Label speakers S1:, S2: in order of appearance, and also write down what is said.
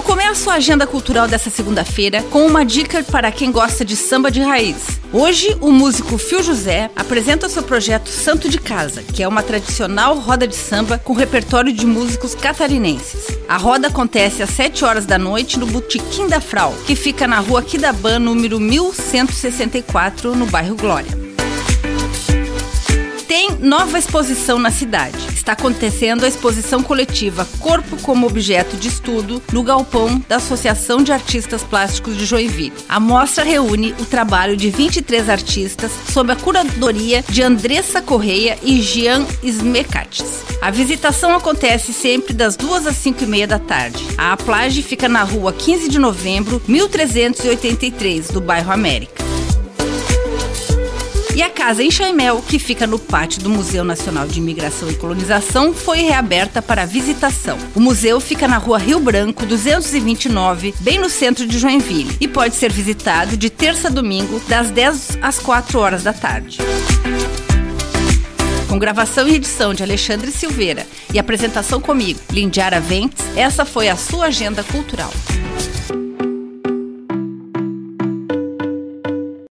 S1: Eu começo a agenda cultural dessa segunda-feira com uma dica para quem gosta de samba de raiz. Hoje, o músico Fio José apresenta seu projeto Santo de Casa, que é uma tradicional roda de samba com repertório de músicos catarinenses. A roda acontece às 7 horas da noite no Botequim da Frau, que fica na rua Quidaban, número 1164, no bairro Glória tem nova exposição na cidade. Está acontecendo a exposição coletiva Corpo como Objeto de Estudo no galpão da Associação de Artistas Plásticos de Joinville. A mostra reúne o trabalho de 23 artistas sob a curadoria de Andressa Correia e Jean Smecates. A visitação acontece sempre das 2 às 5 e meia da tarde. A Plage fica na rua 15 de novembro, 1383, do bairro América. E a casa em Chaimel, que fica no pátio do Museu Nacional de Imigração e Colonização, foi reaberta para visitação. O museu fica na rua Rio Branco, 229, bem no centro de Joinville, e pode ser visitado de terça a domingo, das 10 às 4 horas da tarde. Com gravação e edição de Alexandre Silveira e apresentação comigo, Lindiara Ventes, essa foi a sua agenda cultural.